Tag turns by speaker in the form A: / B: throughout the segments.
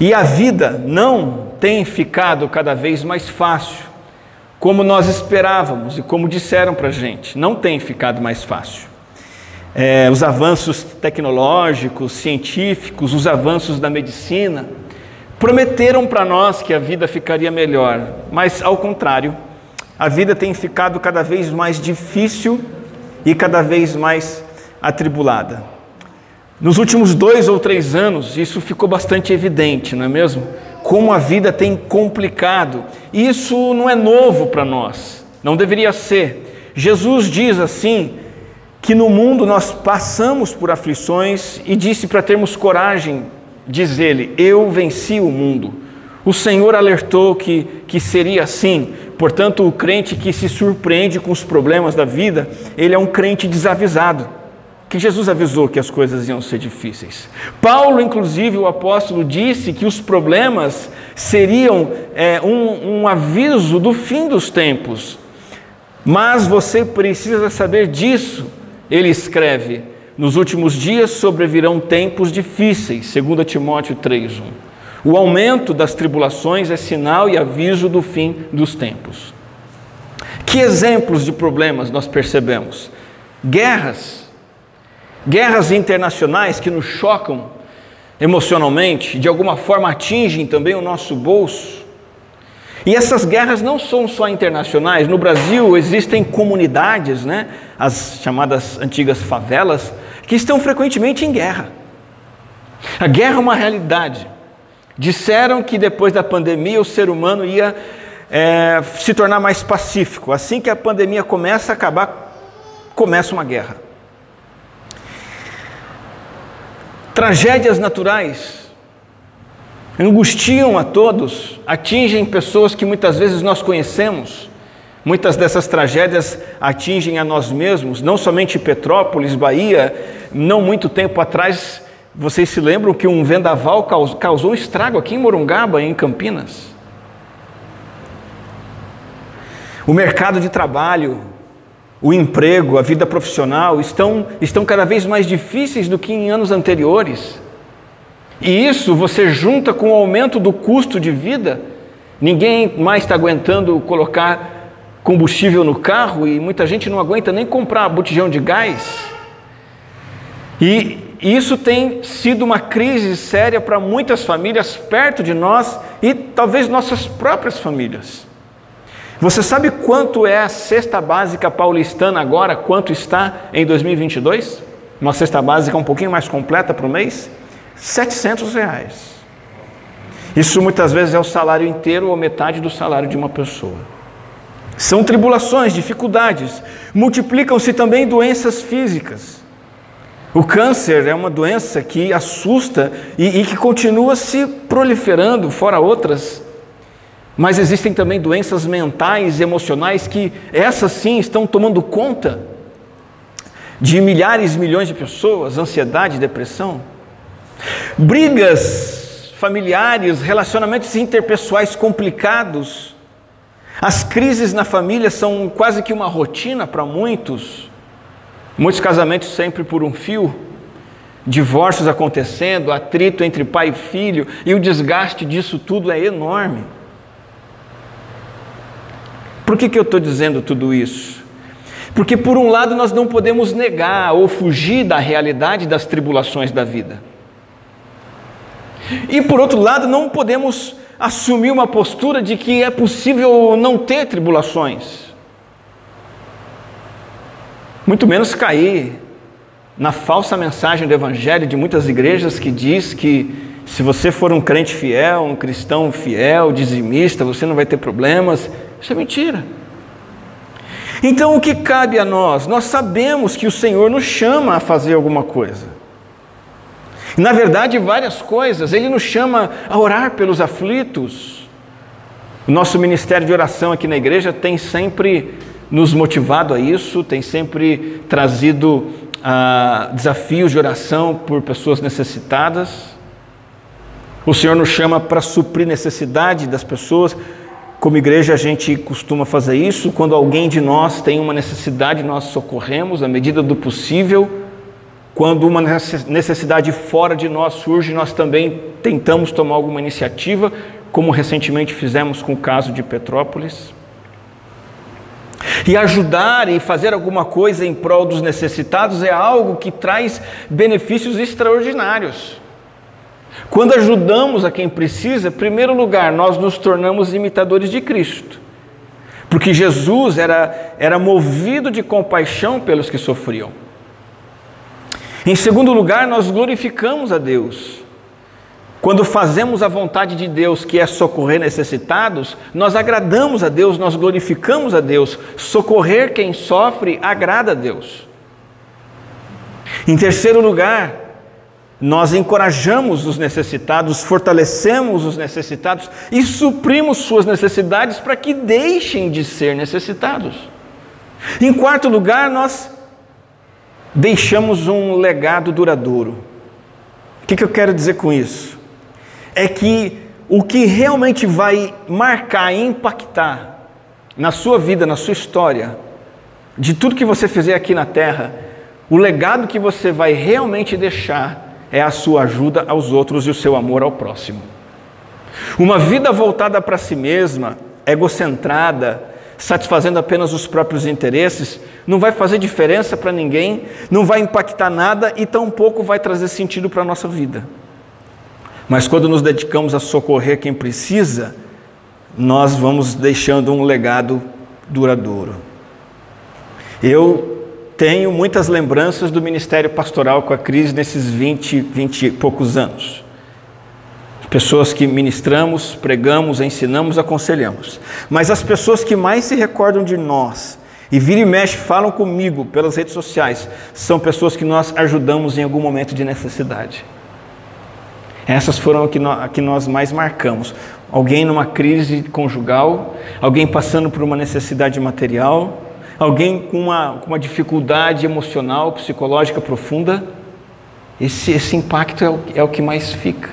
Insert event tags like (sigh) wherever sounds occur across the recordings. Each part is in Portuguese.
A: E a vida não tem ficado cada vez mais fácil, como nós esperávamos e como disseram para a gente, não tem ficado mais fácil. É, os avanços tecnológicos, científicos, os avanços da medicina, prometeram para nós que a vida ficaria melhor, mas ao contrário, a vida tem ficado cada vez mais difícil e cada vez mais atribulada. Nos últimos dois ou três anos, isso ficou bastante evidente, não é mesmo? Como a vida tem complicado. Isso não é novo para nós, não deveria ser. Jesus diz assim: que no mundo nós passamos por aflições e disse para termos coragem, diz ele: Eu venci o mundo. O Senhor alertou que, que seria assim, portanto, o crente que se surpreende com os problemas da vida, ele é um crente desavisado. Que Jesus avisou que as coisas iam ser difíceis. Paulo, inclusive, o apóstolo, disse que os problemas seriam é, um, um aviso do fim dos tempos. Mas você precisa saber disso. Ele escreve: Nos últimos dias sobrevirão tempos difíceis, 2 Timóteo 3:1. O aumento das tribulações é sinal e aviso do fim dos tempos. Que exemplos de problemas nós percebemos? Guerras, guerras internacionais que nos chocam emocionalmente, de alguma forma atingem também o nosso bolso. E essas guerras não são só internacionais. No Brasil existem comunidades, né, as chamadas antigas favelas, que estão frequentemente em guerra. A guerra é uma realidade. Disseram que depois da pandemia o ser humano ia é, se tornar mais pacífico. Assim que a pandemia começa a acabar, começa uma guerra. Tragédias naturais angustiam a todos, atingem pessoas que muitas vezes nós conhecemos. Muitas dessas tragédias atingem a nós mesmos, não somente Petrópolis, Bahia. Não muito tempo atrás vocês se lembram que um vendaval causou um estrago aqui em Morungaba, em Campinas? O mercado de trabalho, o emprego, a vida profissional estão, estão cada vez mais difíceis do que em anos anteriores. E isso você junta com o aumento do custo de vida. Ninguém mais está aguentando colocar combustível no carro e muita gente não aguenta nem comprar botijão de gás. E isso tem sido uma crise séria para muitas famílias perto de nós e talvez nossas próprias famílias. Você sabe quanto é a cesta básica paulistana agora? Quanto está em 2022? Uma cesta básica um pouquinho mais completa para o mês? 700 reais. Isso muitas vezes é o salário inteiro ou metade do salário de uma pessoa. São tribulações, dificuldades. Multiplicam-se também doenças físicas. O câncer é uma doença que assusta e, e que continua se proliferando, fora outras. Mas existem também doenças mentais e emocionais que, essas sim, estão tomando conta de milhares e milhões de pessoas ansiedade, depressão. Brigas familiares, relacionamentos interpessoais complicados. As crises na família são quase que uma rotina para muitos. Muitos casamentos sempre por um fio, divórcios acontecendo, atrito entre pai e filho, e o desgaste disso tudo é enorme. Por que, que eu estou dizendo tudo isso? Porque, por um lado, nós não podemos negar ou fugir da realidade das tribulações da vida. E, por outro lado, não podemos assumir uma postura de que é possível não ter tribulações muito menos cair na falsa mensagem do Evangelho de muitas igrejas que diz que se você for um crente fiel, um cristão fiel, dizimista, você não vai ter problemas. Isso é mentira. Então o que cabe a nós? Nós sabemos que o Senhor nos chama a fazer alguma coisa. Na verdade, várias coisas. Ele nos chama a orar pelos aflitos. O nosso ministério de oração aqui na igreja tem sempre nos motivado a isso, tem sempre trazido ah, desafios de oração por pessoas necessitadas. O Senhor nos chama para suprir necessidade das pessoas. Como igreja, a gente costuma fazer isso. Quando alguém de nós tem uma necessidade, nós socorremos à medida do possível. Quando uma necessidade fora de nós surge, nós também tentamos tomar alguma iniciativa, como recentemente fizemos com o caso de Petrópolis. E ajudar e fazer alguma coisa em prol dos necessitados é algo que traz benefícios extraordinários. Quando ajudamos a quem precisa, em primeiro lugar, nós nos tornamos imitadores de Cristo. Porque Jesus era, era movido de compaixão pelos que sofriam. Em segundo lugar, nós glorificamos a Deus. Quando fazemos a vontade de Deus, que é socorrer necessitados, nós agradamos a Deus, nós glorificamos a Deus. Socorrer quem sofre agrada a Deus. Em terceiro lugar, nós encorajamos os necessitados, fortalecemos os necessitados e suprimos suas necessidades para que deixem de ser necessitados. Em quarto lugar, nós deixamos um legado duradouro. O que, eu quero dizer com isso? É que o que realmente vai marcar e impactar na sua vida, na sua história, de tudo que você fizer aqui na terra, o legado que você vai realmente deixar é a sua ajuda aos outros e o seu amor ao próximo. Uma vida voltada para si mesma, egocentrada, satisfazendo apenas os próprios interesses, não vai fazer diferença para ninguém, não vai impactar nada e tampouco vai trazer sentido para a nossa vida. Mas quando nos dedicamos a socorrer quem precisa, nós vamos deixando um legado duradouro. Eu tenho muitas lembranças do ministério pastoral com a crise nesses 20, 20 e poucos anos pessoas que ministramos, pregamos, ensinamos, aconselhamos. Mas as pessoas que mais se recordam de nós e vira e mexe falam comigo pelas redes sociais são pessoas que nós ajudamos em algum momento de necessidade. Essas foram a que nós, a que nós mais marcamos. Alguém numa crise conjugal, alguém passando por uma necessidade material, alguém com uma, com uma dificuldade emocional, psicológica profunda. Esse, esse impacto é o, é o que mais fica.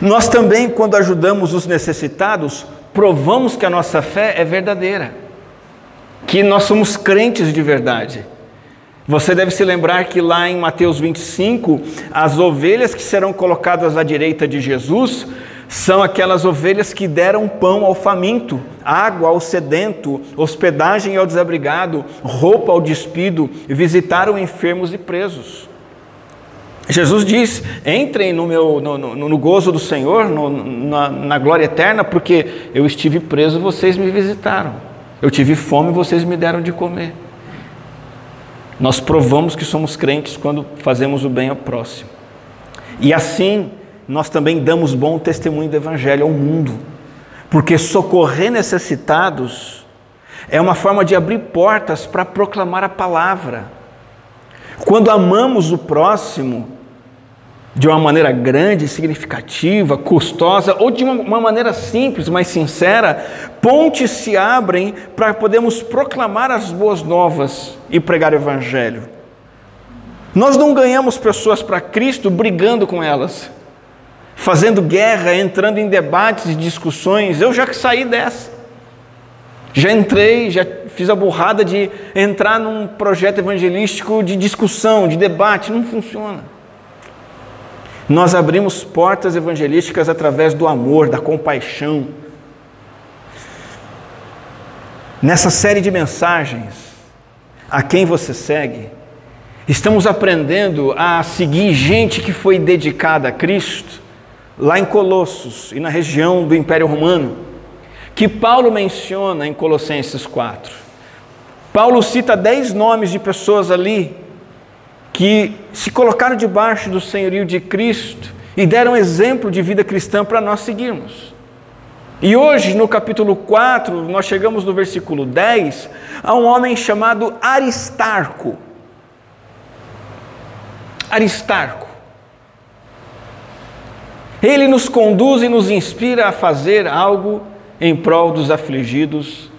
A: Nós também, quando ajudamos os necessitados, provamos que a nossa fé é verdadeira, que nós somos crentes de verdade. Você deve se lembrar que lá em Mateus 25, as ovelhas que serão colocadas à direita de Jesus são aquelas ovelhas que deram pão ao faminto, água ao sedento, hospedagem ao desabrigado, roupa ao despido, visitaram enfermos e presos. Jesus diz: entrem no, meu, no, no, no gozo do Senhor, no, na, na glória eterna, porque eu estive preso, vocês me visitaram. Eu tive fome, vocês me deram de comer. Nós provamos que somos crentes quando fazemos o bem ao próximo. E assim, nós também damos bom testemunho do Evangelho ao mundo, porque socorrer necessitados é uma forma de abrir portas para proclamar a palavra. Quando amamos o próximo de uma maneira grande, significativa, custosa, ou de uma maneira simples, mas sincera, pontes se abrem para podermos proclamar as boas novas e pregar o Evangelho. Nós não ganhamos pessoas para Cristo brigando com elas, fazendo guerra, entrando em debates e discussões. Eu já saí dessa. Já entrei, já fiz a burrada de entrar num projeto evangelístico de discussão, de debate, não funciona. Nós abrimos portas evangelísticas através do amor, da compaixão. Nessa série de mensagens, a quem você segue, estamos aprendendo a seguir gente que foi dedicada a Cristo, lá em Colossos e na região do Império Romano que Paulo menciona em Colossenses 4. Paulo cita dez nomes de pessoas ali que se colocaram debaixo do senhorio de Cristo e deram exemplo de vida cristã para nós seguirmos. E hoje, no capítulo 4, nós chegamos no versículo 10, a um homem chamado Aristarco. Aristarco. Ele nos conduz e nos inspira a fazer algo em prol dos afligidos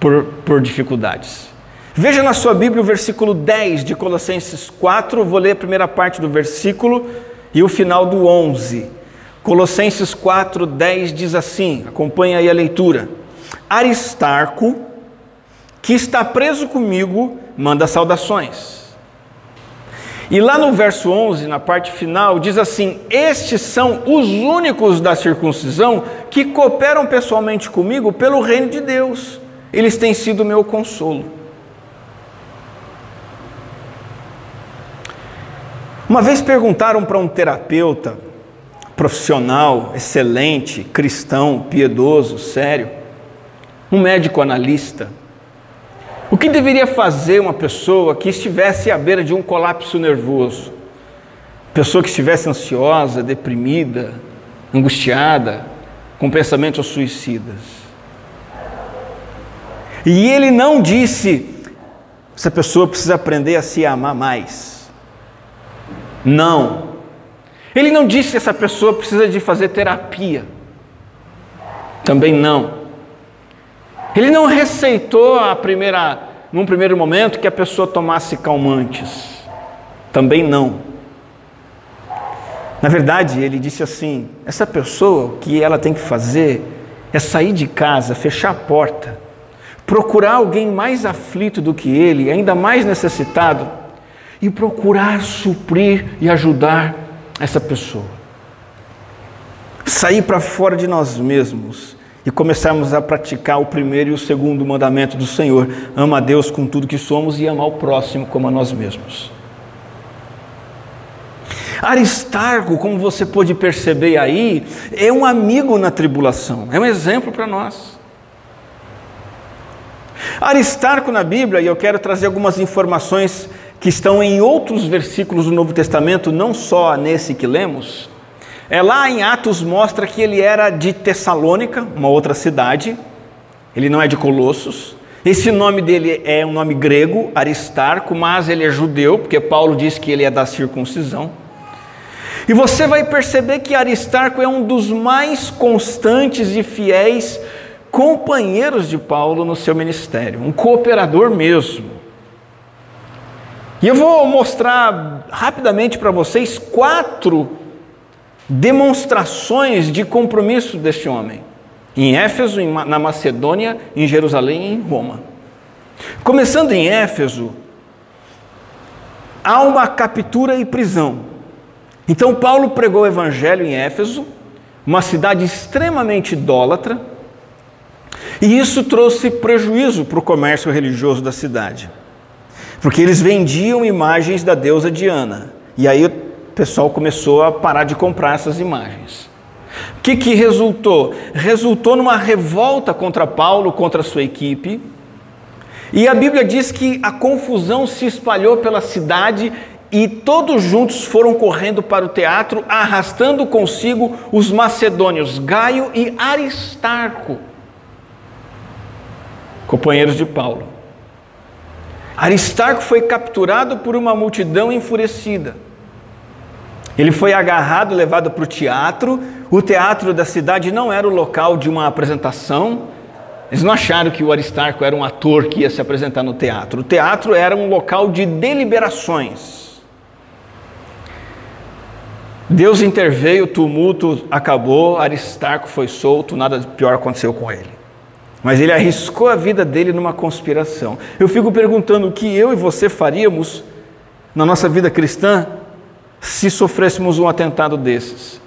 A: por, por dificuldades. Veja na sua Bíblia o versículo 10 de Colossenses 4, vou ler a primeira parte do versículo e o final do 11. Colossenses 4, 10 diz assim: acompanha aí a leitura. Aristarco, que está preso comigo, manda saudações. E lá no verso 11, na parte final, diz assim: Estes são os únicos da circuncisão que cooperam pessoalmente comigo pelo reino de Deus. Eles têm sido meu consolo. Uma vez perguntaram para um terapeuta profissional, excelente, cristão, piedoso, sério, um médico analista, o que deveria fazer uma pessoa que estivesse à beira de um colapso nervoso? Pessoa que estivesse ansiosa, deprimida, angustiada, com pensamentos suicidas. E ele não disse, essa pessoa precisa aprender a se amar mais. Não. Ele não disse que essa pessoa precisa de fazer terapia. Também não. Ele não receitou a primeira, num primeiro momento que a pessoa tomasse calmantes. Também não. Na verdade, ele disse assim: essa pessoa, o que ela tem que fazer é sair de casa, fechar a porta, procurar alguém mais aflito do que ele, ainda mais necessitado, e procurar suprir e ajudar essa pessoa. Sair para fora de nós mesmos e começarmos a praticar o primeiro e o segundo mandamento do Senhor: ama a Deus com tudo que somos e ama o próximo como a nós mesmos. Aristarco, como você pôde perceber aí, é um amigo na tribulação, é um exemplo para nós. Aristarco na Bíblia, e eu quero trazer algumas informações que estão em outros versículos do Novo Testamento, não só nesse que lemos, é, lá em Atos mostra que ele era de Tessalônica, uma outra cidade, ele não é de Colossos. Esse nome dele é um nome grego, Aristarco, mas ele é judeu, porque Paulo diz que ele é da circuncisão. E você vai perceber que Aristarco é um dos mais constantes e fiéis companheiros de Paulo no seu ministério, um cooperador mesmo. E eu vou mostrar rapidamente para vocês quatro demonstrações de compromisso deste homem, em Éfeso, na Macedônia, em Jerusalém e em Roma. Começando em Éfeso, há uma captura e prisão. Então, Paulo pregou o evangelho em Éfeso, uma cidade extremamente idólatra, e isso trouxe prejuízo para o comércio religioso da cidade, porque eles vendiam imagens da deusa Diana, e aí pessoal começou a parar de comprar essas imagens. O que, que resultou? Resultou numa revolta contra Paulo, contra a sua equipe. E a Bíblia diz que a confusão se espalhou pela cidade e todos juntos foram correndo para o teatro, arrastando consigo os macedônios Gaio e Aristarco, companheiros de Paulo. Aristarco foi capturado por uma multidão enfurecida. Ele foi agarrado, levado para o teatro. O teatro da cidade não era o local de uma apresentação. Eles não acharam que o Aristarco era um ator que ia se apresentar no teatro. O teatro era um local de deliberações. Deus interveio, o tumulto acabou, Aristarco foi solto, nada pior aconteceu com ele. Mas ele arriscou a vida dele numa conspiração. Eu fico perguntando o que eu e você faríamos na nossa vida cristã se sofrêssemos um atentado desses?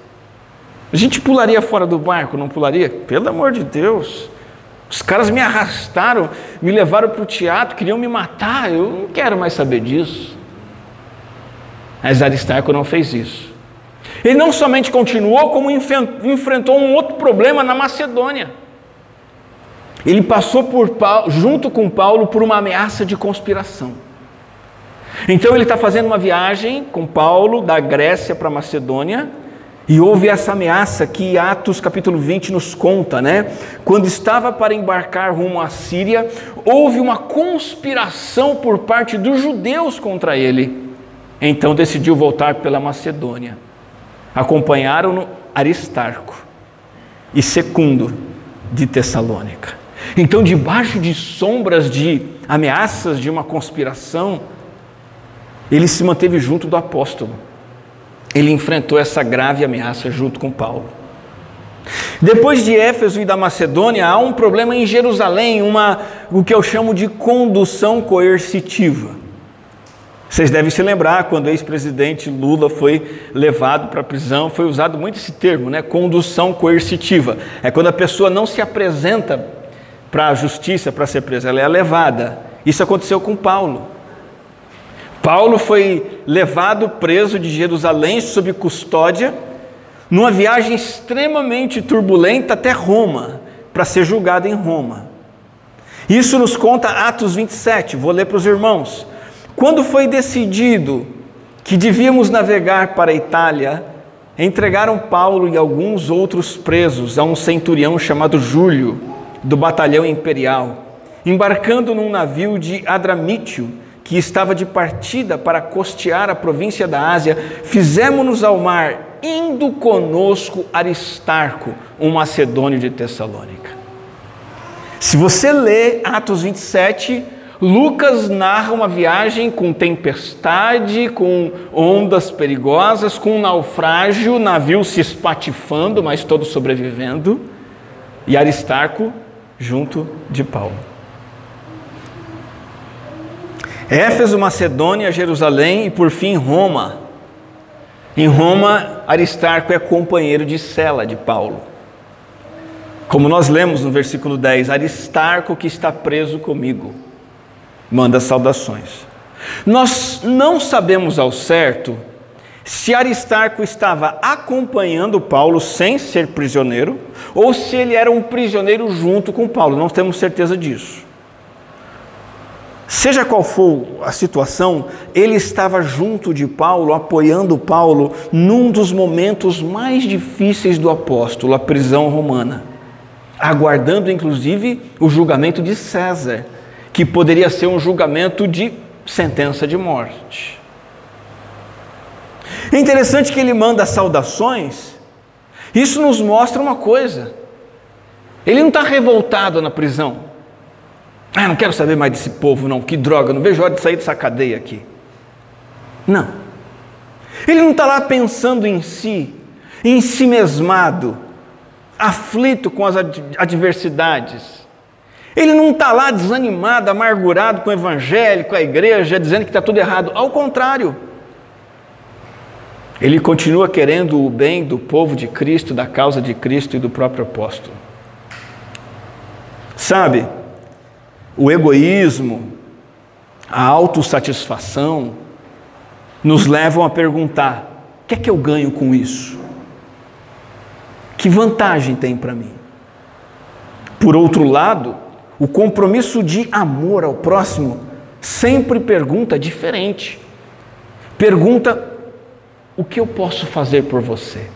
A: A gente pularia fora do barco, não pularia? Pelo amor de Deus. Os caras me arrastaram, me levaram para o teatro, queriam me matar. Eu não quero mais saber disso. Mas Aristarco não fez isso. Ele não somente continuou, como enfrentou um outro problema na Macedônia. Ele passou por, junto com Paulo por uma ameaça de conspiração. Então ele está fazendo uma viagem com Paulo da Grécia para Macedônia e houve essa ameaça que Atos capítulo 20 nos conta, né? Quando estava para embarcar rumo à Síria, houve uma conspiração por parte dos judeus contra ele. Então decidiu voltar pela Macedônia. Acompanharam-no Aristarco e Secundo de Tessalônica. Então, debaixo de sombras de ameaças de uma conspiração, ele se manteve junto do apóstolo. Ele enfrentou essa grave ameaça junto com Paulo. Depois de Éfeso e da Macedônia, há um problema em Jerusalém, uma, o que eu chamo de condução coercitiva. Vocês devem se lembrar quando o ex-presidente Lula foi levado para a prisão, foi usado muito esse termo, né? Condução coercitiva. É quando a pessoa não se apresenta para a justiça para ser presa, ela é levada. Isso aconteceu com Paulo. Paulo foi levado preso de Jerusalém sob custódia, numa viagem extremamente turbulenta até Roma, para ser julgado em Roma. Isso nos conta Atos 27, vou ler para os irmãos. Quando foi decidido que devíamos navegar para a Itália, entregaram Paulo e alguns outros presos a um centurião chamado Júlio, do batalhão imperial, embarcando num navio de Adramítio, que estava de partida para costear a província da Ásia, fizemos-nos ao mar, indo conosco Aristarco, um macedônio de Tessalônica. Se você lê Atos 27, Lucas narra uma viagem com tempestade, com ondas perigosas, com um naufrágio, navio se espatifando, mas todos sobrevivendo, e Aristarco junto de Paulo. Éfeso, Macedônia, Jerusalém e por fim Roma. Em Roma, Aristarco é companheiro de cela de Paulo. Como nós lemos no versículo 10, Aristarco que está preso comigo manda saudações. Nós não sabemos ao certo se Aristarco estava acompanhando Paulo sem ser prisioneiro ou se ele era um prisioneiro junto com Paulo, não temos certeza disso. Seja qual for a situação, ele estava junto de Paulo, apoiando Paulo num dos momentos mais difíceis do apóstolo, a prisão romana, aguardando inclusive o julgamento de César que poderia ser um julgamento de sentença de morte. É interessante que ele manda saudações, isso nos mostra uma coisa: ele não está revoltado na prisão. Ah, não quero saber mais desse povo, não, que droga, não vejo hora de sair dessa cadeia aqui. Não. Ele não está lá pensando em si, em si mesmado, aflito com as adversidades. Ele não está lá desanimado, amargurado com o evangelho, com a igreja, dizendo que está tudo errado. Ao contrário, ele continua querendo o bem do povo de Cristo, da causa de Cristo e do próprio apóstolo. Sabe, o egoísmo, a autossatisfação, nos levam a perguntar: o que é que eu ganho com isso? Que vantagem tem para mim? Por outro lado, o compromisso de amor ao próximo sempre pergunta diferente. Pergunta: o que eu posso fazer por você?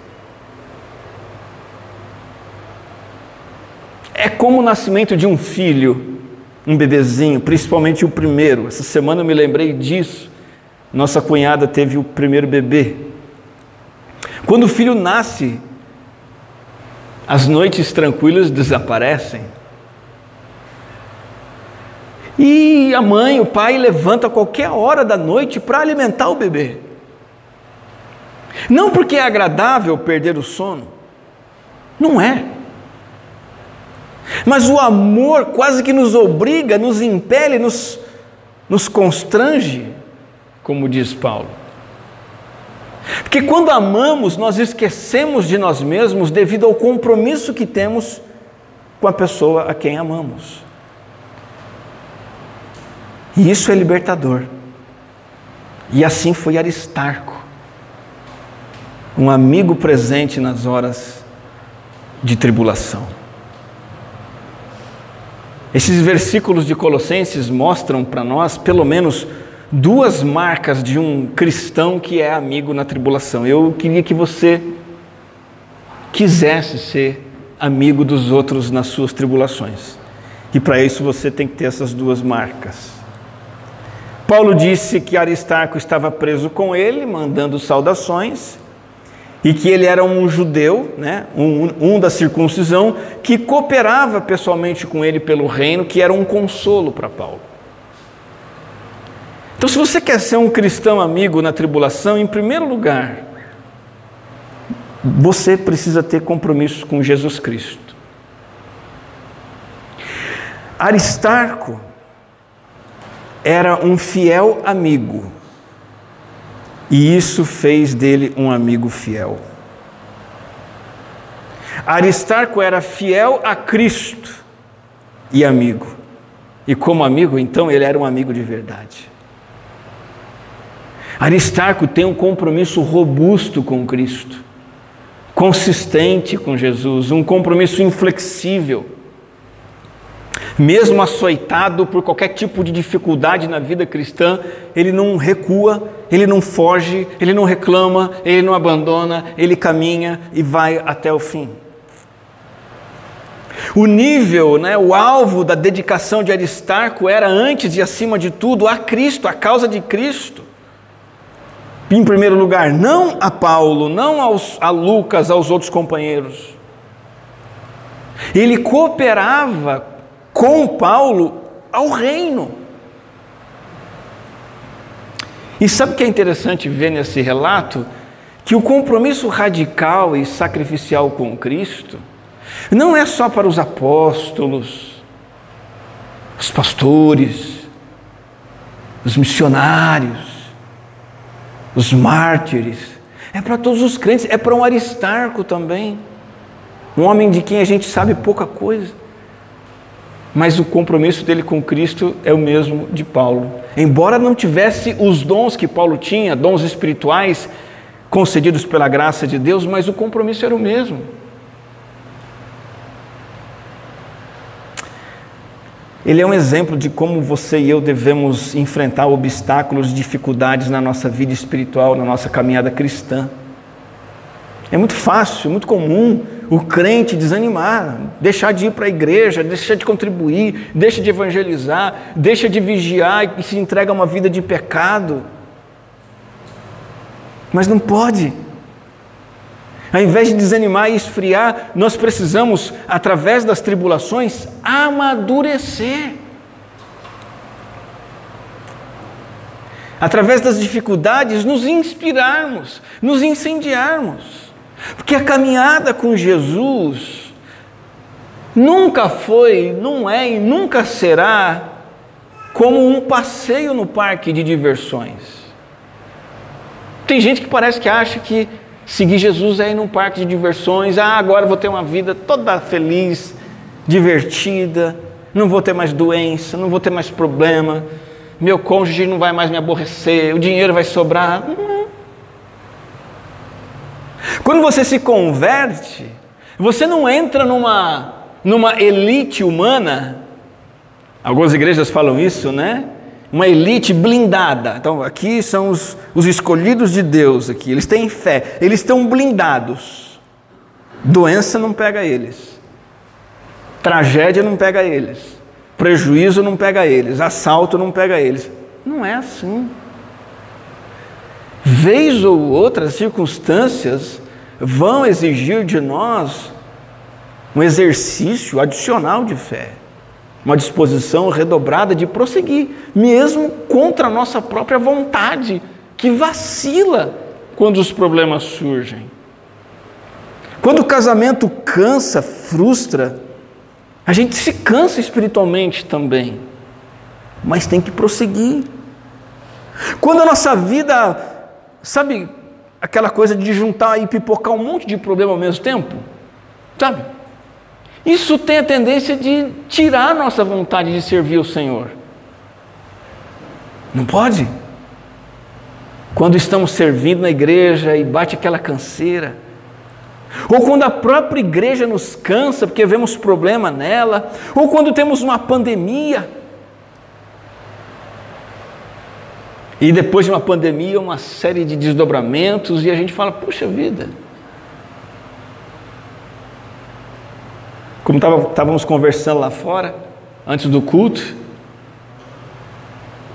A: É como o nascimento de um filho, um bebezinho, principalmente o primeiro. Essa semana eu me lembrei disso. Nossa cunhada teve o primeiro bebê. Quando o filho nasce, as noites tranquilas desaparecem. E a mãe, o pai levanta a qualquer hora da noite para alimentar o bebê. Não porque é agradável perder o sono, não é. Mas o amor quase que nos obriga, nos impele, nos, nos constrange, como diz Paulo. Porque quando amamos, nós esquecemos de nós mesmos devido ao compromisso que temos com a pessoa a quem amamos. E isso é libertador. E assim foi Aristarco, um amigo presente nas horas de tribulação. Esses versículos de Colossenses mostram para nós, pelo menos, duas marcas de um cristão que é amigo na tribulação. Eu queria que você quisesse ser amigo dos outros nas suas tribulações. E para isso você tem que ter essas duas marcas. Paulo disse que Aristarco estava preso com ele, mandando saudações, e que ele era um judeu, né, um, um da circuncisão, que cooperava pessoalmente com ele pelo reino, que era um consolo para Paulo. Então, se você quer ser um cristão amigo na tribulação, em primeiro lugar, você precisa ter compromissos com Jesus Cristo. Aristarco era um fiel amigo E isso fez dele um amigo fiel. Aristarco era fiel a Cristo e amigo. E como amigo, então, ele era um amigo de verdade. Aristarco tem um compromisso robusto com Cristo, consistente com Jesus, um compromisso inflexível. Mesmo açoitado por qualquer tipo de dificuldade na vida cristã, ele não recua, ele não foge, ele não reclama, ele não abandona, ele caminha e vai até o fim. O nível, né, o alvo da dedicação de Aristarco era antes e acima de tudo a Cristo, a causa de Cristo. Em primeiro lugar, não a Paulo, não aos, a Lucas, aos outros companheiros. Ele cooperava com Paulo ao reino. E sabe o que é interessante ver nesse relato? Que o compromisso radical e sacrificial com Cristo não é só para os apóstolos, os pastores, os missionários, os mártires, é para todos os crentes, é para um Aristarco também, um homem de quem a gente sabe pouca coisa. Mas o compromisso dele com Cristo é o mesmo de Paulo. Embora não tivesse os dons que Paulo tinha, dons espirituais concedidos pela graça de Deus, mas o compromisso era o mesmo. Ele é um exemplo de como você e eu devemos enfrentar obstáculos, dificuldades na nossa vida espiritual, na nossa caminhada cristã. É muito fácil, muito comum o crente desanimar, deixar de ir para a igreja, deixar de contribuir, deixa de evangelizar, deixa de vigiar e se entrega a uma vida de pecado. Mas não pode. Ao invés de desanimar e esfriar, nós precisamos, através das tribulações, amadurecer. Através das dificuldades, nos inspirarmos, nos incendiarmos. Porque a caminhada com Jesus nunca foi, não é e nunca será como um passeio no parque de diversões. Tem gente que parece que acha que Seguir Jesus é ir num parque de diversões. Ah, agora vou ter uma vida toda feliz, divertida. Não vou ter mais doença, não vou ter mais problema. Meu cônjuge não vai mais me aborrecer. O dinheiro vai sobrar. Quando você se converte, você não entra numa, numa elite humana. Algumas igrejas falam isso, né? uma elite blindada. Então, aqui são os, os escolhidos de Deus, aqui. eles têm fé, eles estão blindados. Doença não pega eles, tragédia não pega eles, prejuízo não pega eles, assalto não pega eles. Não é assim. Vez ou outra, circunstâncias vão exigir de nós um exercício adicional de fé uma disposição redobrada de prosseguir, mesmo contra a nossa própria vontade, que vacila quando os problemas surgem. Quando o casamento cansa, frustra, a gente se cansa espiritualmente também, mas tem que prosseguir. Quando a nossa vida, sabe, aquela coisa de juntar e pipocar um monte de problema ao mesmo tempo, sabe? Isso tem a tendência de tirar a nossa vontade de servir o Senhor. Não pode? Quando estamos servindo na igreja e bate aquela canseira, ou quando a própria igreja nos cansa porque vemos problema nela, ou quando temos uma pandemia. E depois de uma pandemia, uma série de desdobramentos, e a gente fala: puxa vida, Como estávamos conversando lá fora, antes do culto,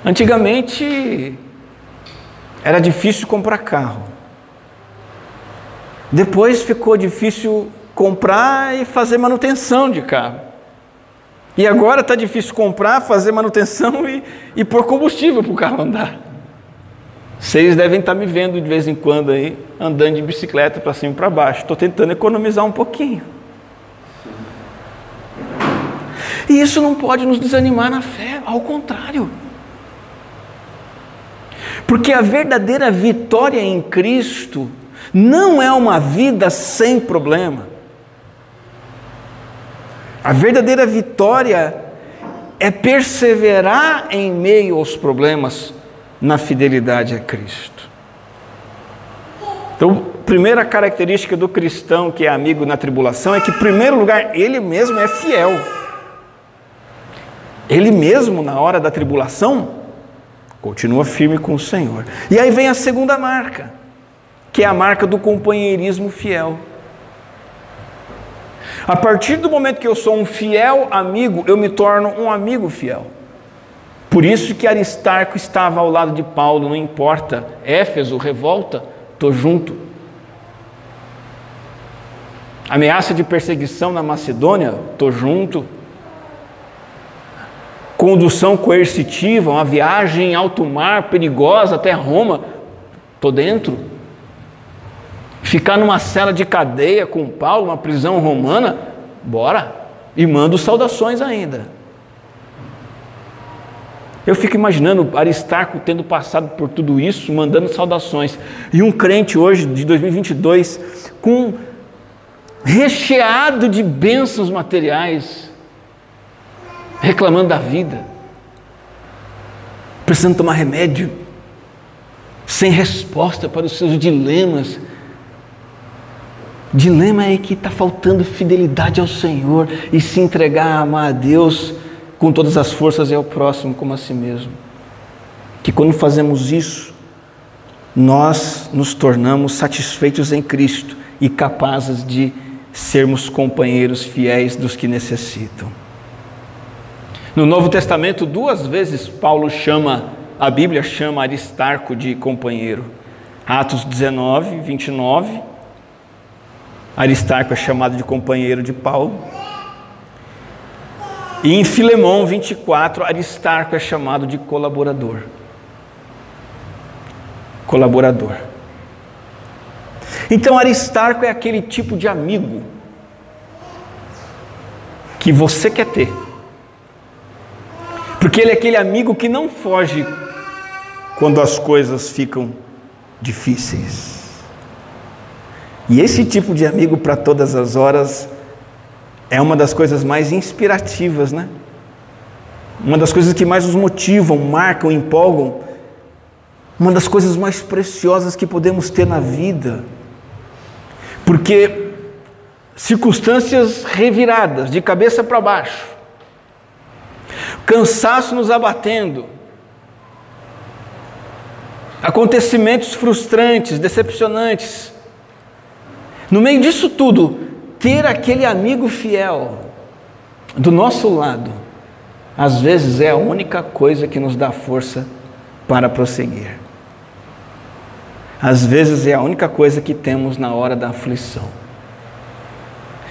A: antigamente era difícil comprar carro. Depois ficou difícil comprar e fazer manutenção de carro. E agora está difícil comprar, fazer manutenção (laughs) e, e pôr combustível para o carro andar. Vocês devem estar tá me vendo de vez em quando aí, andando de bicicleta para cima e para baixo. Estou tentando economizar um pouquinho. E isso não pode nos desanimar na fé, ao contrário. Porque a verdadeira vitória em Cristo não é uma vida sem problema. A verdadeira vitória é perseverar em meio aos problemas na fidelidade a Cristo. Então, primeira característica do cristão que é amigo na tribulação é que, em primeiro lugar, ele mesmo é fiel. Ele mesmo, na hora da tribulação, continua firme com o Senhor. E aí vem a segunda marca, que é a marca do companheirismo fiel. A partir do momento que eu sou um fiel amigo, eu me torno um amigo fiel. Por isso que Aristarco estava ao lado de Paulo, não importa, Éfeso, revolta, estou junto. Ameaça de perseguição na Macedônia, estou junto. Condução coercitiva, uma viagem em alto mar perigosa até Roma, estou dentro. Ficar numa cela de cadeia com Paulo, uma prisão romana, bora. E mando saudações ainda. Eu fico imaginando Aristarco tendo passado por tudo isso, mandando saudações. E um crente hoje, de 2022, com recheado de bênçãos materiais, reclamando da vida, precisando tomar remédio, sem resposta para os seus dilemas, Dilema é que está faltando fidelidade ao Senhor e se entregar a amar a Deus com todas as forças e ao próximo como a si mesmo. Que quando fazemos isso, nós nos tornamos satisfeitos em Cristo e capazes de sermos companheiros fiéis dos que necessitam. No Novo Testamento, duas vezes Paulo chama, a Bíblia chama Aristarco de companheiro. Atos 19, 29 Aristarco é chamado de companheiro de Paulo. E em Filemão 24, Aristarco é chamado de colaborador. Colaborador. Então, Aristarco é aquele tipo de amigo que você quer ter. Porque ele é aquele amigo que não foge quando as coisas ficam difíceis. E esse tipo de amigo para todas as horas é uma das coisas mais inspirativas, né? Uma das coisas que mais nos motivam, marcam, empolgam. Uma das coisas mais preciosas que podemos ter na vida. Porque circunstâncias reviradas, de cabeça para baixo, cansaço nos abatendo, acontecimentos frustrantes, decepcionantes, no meio disso tudo, ter aquele amigo fiel do nosso lado, às vezes é a única coisa que nos dá força para prosseguir. Às vezes é a única coisa que temos na hora da aflição.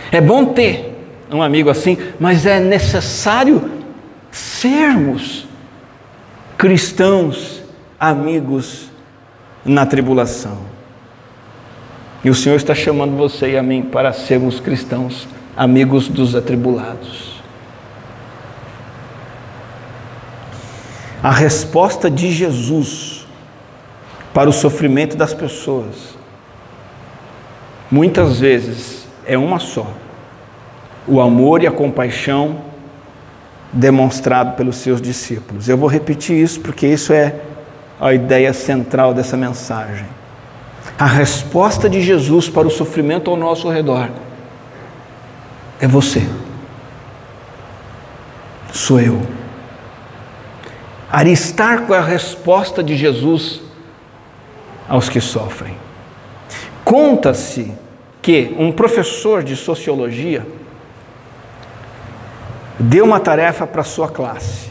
A: É bom ter um amigo assim, mas é necessário sermos cristãos, amigos na tribulação. E o Senhor está chamando você e a mim para sermos cristãos, amigos dos atribulados. A resposta de Jesus para o sofrimento das pessoas, muitas vezes, é uma só: o amor e a compaixão demonstrado pelos seus discípulos. Eu vou repetir isso porque isso é a ideia central dessa mensagem a resposta de Jesus para o sofrimento ao nosso redor é você. Sou eu. Aristarco é a resposta de Jesus aos que sofrem. Conta-se que um professor de sociologia deu uma tarefa para sua classe.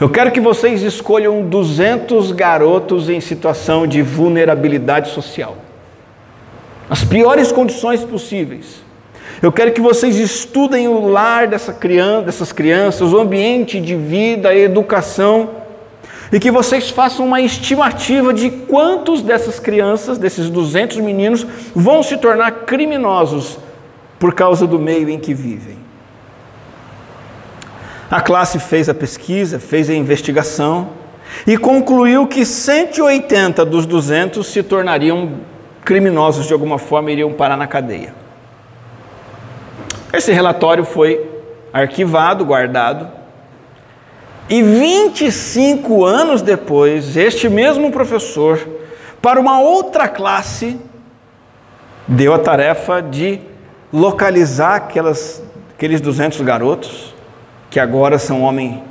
A: Eu quero que vocês escolham 200 garotos em situação de vulnerabilidade social. As piores condições possíveis. Eu quero que vocês estudem o lar dessa criança, dessas crianças, o ambiente de vida e educação, e que vocês façam uma estimativa de quantos dessas crianças, desses 200 meninos, vão se tornar criminosos por causa do meio em que vivem. A classe fez a pesquisa, fez a investigação e concluiu que 180 dos 200 se tornariam criminosos de alguma forma e iriam parar na cadeia. Esse relatório foi arquivado, guardado, e 25 anos depois, este mesmo professor, para uma outra classe, deu a tarefa de localizar aquelas, aqueles 200 garotos, que agora são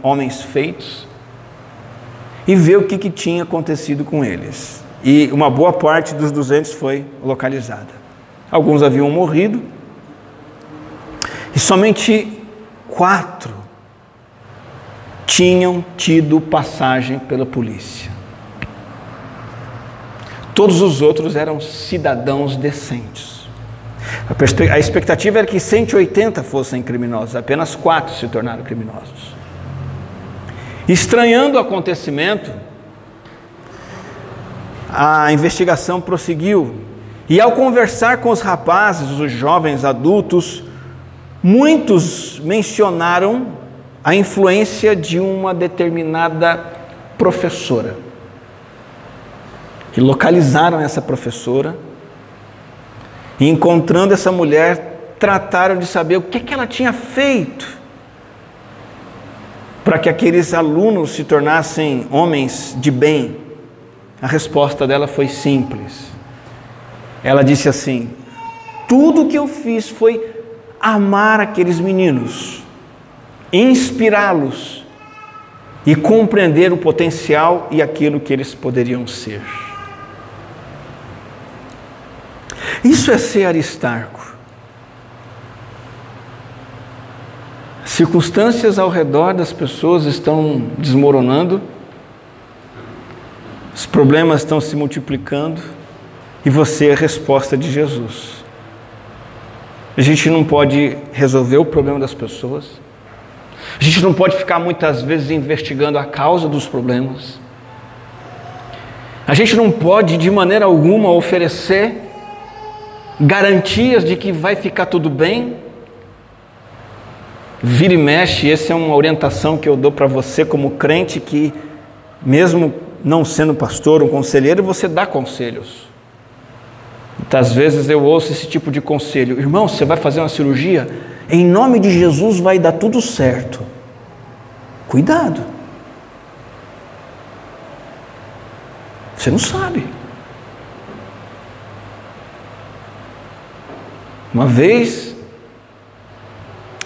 A: homens feitos, e ver o que, que tinha acontecido com eles. E uma boa parte dos 200 foi localizada. Alguns haviam morrido, e somente quatro tinham tido passagem pela polícia. Todos os outros eram cidadãos decentes. A expectativa era que 180 fossem criminosos, apenas quatro se tornaram criminosos. Estranhando o acontecimento, a investigação prosseguiu. E ao conversar com os rapazes, os jovens adultos, muitos mencionaram a influência de uma determinada professora. E localizaram essa professora e encontrando essa mulher, trataram de saber o que, é que ela tinha feito para que aqueles alunos se tornassem homens de bem. A resposta dela foi simples. Ela disse assim: Tudo que eu fiz foi amar aqueles meninos inspirá-los e compreender o potencial e aquilo que eles poderiam ser. Isso é ser aristarco. Circunstâncias ao redor das pessoas estão desmoronando, os problemas estão se multiplicando e você é a resposta de Jesus. A gente não pode resolver o problema das pessoas, a gente não pode ficar muitas vezes investigando a causa dos problemas. A gente não pode, de maneira alguma, oferecer garantias de que vai ficar tudo bem. Vira e mexe, essa é uma orientação que eu dou para você como crente que, mesmo não sendo pastor ou conselheiro, você dá conselhos. Muitas vezes eu ouço esse tipo de conselho: irmão, você vai fazer uma cirurgia? Em nome de Jesus vai dar tudo certo. Cuidado. Você não sabe. Uma vez,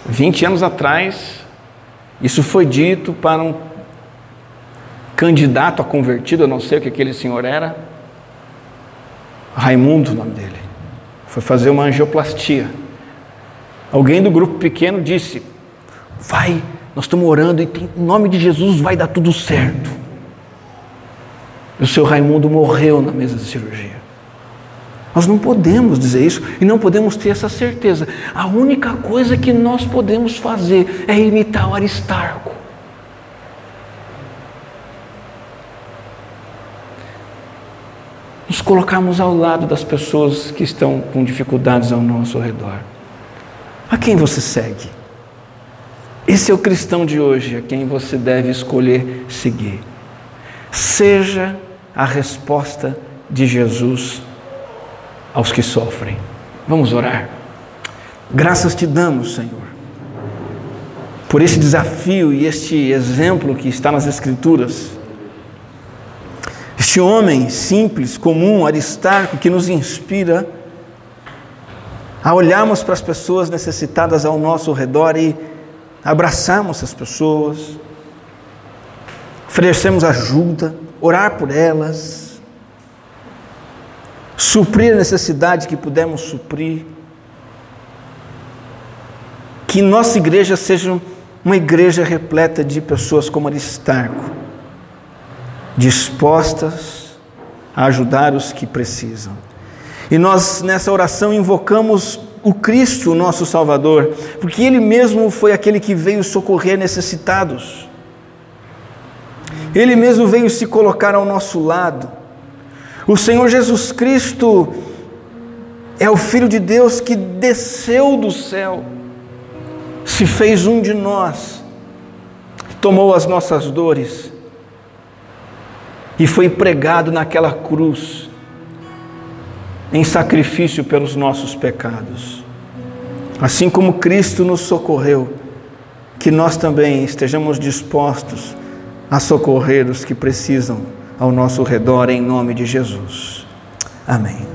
A: 20 anos atrás, isso foi dito para um candidato a convertido, eu não sei o que aquele senhor era, Raimundo, o nome dele, foi fazer uma angioplastia. Alguém do grupo pequeno disse: Vai, nós estamos orando e em nome de Jesus vai dar tudo certo. E o seu Raimundo morreu na mesa de cirurgia. Nós não podemos dizer isso e não podemos ter essa certeza. A única coisa que nós podemos fazer é imitar o Aristarco. Nos colocarmos ao lado das pessoas que estão com dificuldades ao nosso redor. A quem você segue? Esse é o cristão de hoje, a quem você deve escolher seguir. Seja a resposta de Jesus aos que sofrem. Vamos orar. Graças te damos, Senhor, por esse desafio e este exemplo que está nas Escrituras. Este homem simples, comum, aristarco, que nos inspira a olharmos para as pessoas necessitadas ao nosso redor e abraçarmos as pessoas, oferecemos ajuda, orar por elas, suprir a necessidade que pudermos suprir. Que nossa igreja seja uma igreja repleta de pessoas como Aristarco, dispostas a ajudar os que precisam. E nós nessa oração invocamos o Cristo, o nosso Salvador, porque Ele mesmo foi aquele que veio socorrer necessitados. Ele mesmo veio se colocar ao nosso lado. O Senhor Jesus Cristo é o Filho de Deus que desceu do céu, se fez um de nós, tomou as nossas dores e foi pregado naquela cruz em sacrifício pelos nossos pecados. Assim como Cristo nos socorreu, que nós também estejamos dispostos a socorrer os que precisam ao nosso redor, em nome de Jesus. Amém.